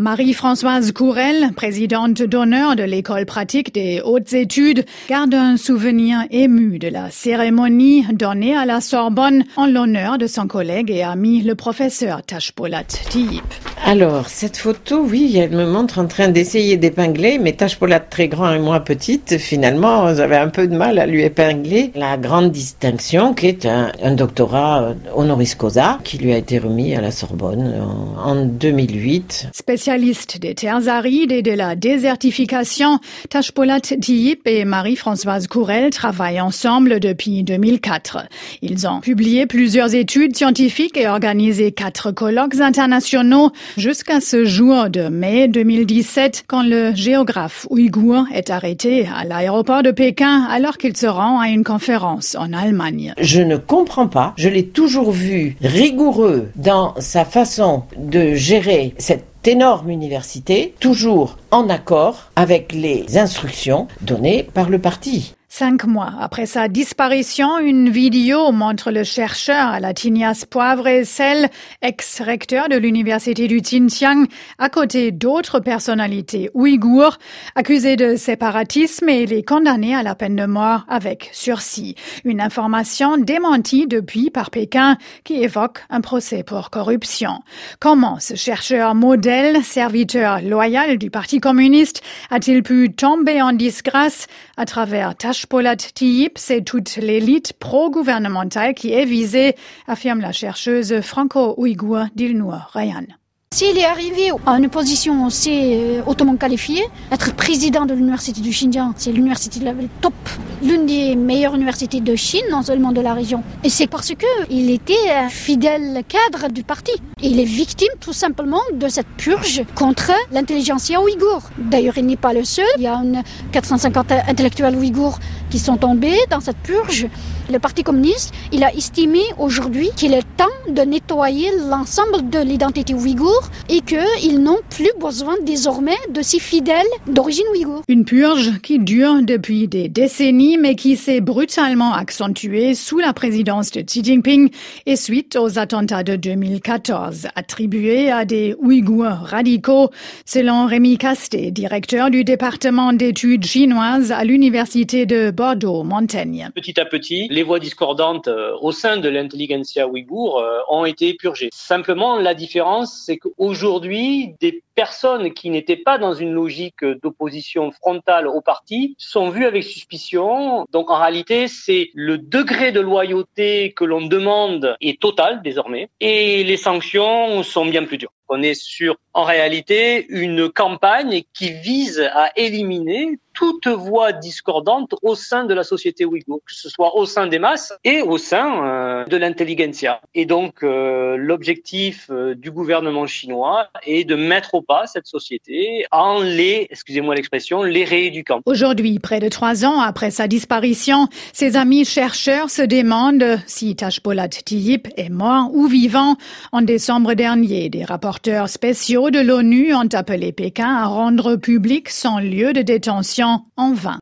Marie-Françoise Courel, présidente d'honneur de l'école pratique des hautes études, garde un souvenir ému de la cérémonie donnée à la Sorbonne en l'honneur de son collègue et ami le professeur Tashpolat Tiyip. Alors, cette photo, oui, elle me montre en train d'essayer d'épingler, mais Tashpolat très grand et moi petite, finalement, j'avais un peu de mal à lui épingler la grande distinction qui est un, doctorat euh, honoris causa qui lui a été remis à la Sorbonne en, en 2008 spécialiste des terres arides et de la désertification, Tashpolat Tiyip et Marie-Françoise Courel travaillent ensemble depuis 2004. Ils ont publié plusieurs études scientifiques et organisé quatre colloques internationaux jusqu'à ce jour de mai 2017 quand le géographe ouïghour est arrêté à l'aéroport de Pékin alors qu'il se rend à une conférence en Allemagne. Je ne comprends pas. Je l'ai toujours vu rigoureux dans sa façon de gérer cette énorme université, toujours en accord avec les instructions données par le parti. Cinq mois après sa disparition, une vidéo montre le chercheur à la Tignasse Poivre et Sel, ex-recteur de l'université du Xinjiang, à côté d'autres personnalités ouïghours, accusées de séparatisme et les condamnées à la peine de mort avec sursis. Une information démentie depuis par Pékin qui évoque un procès pour corruption. Comment ce chercheur modèle, serviteur loyal du Parti communiste, a-t-il pu tomber en disgrâce à travers Tashpolat Tiyip, c'est toute l'élite pro-gouvernementale qui est visée, affirme la chercheuse franco-ouïghour d'Ilnour Rayan. S'il est arrivé à une position aussi euh, hautement qualifiée, être président de l'université du Xinjiang, c'est l'université level top, l'une des meilleures universités de Chine, non seulement de la région. Et c'est parce que il était un fidèle cadre du parti. il est victime tout simplement de cette purge contre l'intelligentsia ouïghour. D'ailleurs, il n'est pas le seul. Il y a une 450 intellectuels ouïghours qui sont tombés dans cette purge. Le Parti communiste, il a estimé aujourd'hui qu'il est temps de nettoyer l'ensemble de l'identité ouïghour et qu'ils n'ont plus besoin désormais de ces fidèles d'origine ouïghour. Une purge qui dure depuis des décennies mais qui s'est brutalement accentuée sous la présidence de Xi Jinping et suite aux attentats de 2014 attribués à des Ouïghours radicaux, selon Rémi Casté, directeur du département d'études chinoises à l'université de Bordeaux-Montaigne. Petit à petit, les voix discordantes euh, au sein de l'intelligentsia ouïghour euh, ont été purgées. Simplement, la différence, c'est qu'aujourd'hui, des personnes qui n'étaient pas dans une logique d'opposition frontale au parti sont vues avec suspicion. Donc en réalité, c'est le degré de loyauté que l'on demande est total désormais et les sanctions sont bien plus dures. On est sur, en réalité, une campagne qui vise à éliminer toute voix discordante au sein de la société ouïghour, que ce soit au sein des masses et au sein euh, de l'intelligentsia. Et donc, euh, l'objectif euh, du gouvernement chinois est de mettre au pas cette société en les, excusez-moi l'expression, les rééduquant. Aujourd'hui, près de trois ans après sa disparition, ses amis chercheurs se demandent si Tashpolat Tiyip est mort ou vivant. En décembre dernier, des rapporteurs spéciaux de l'ONU ont appelé Pékin à rendre public son lieu de détention en vain.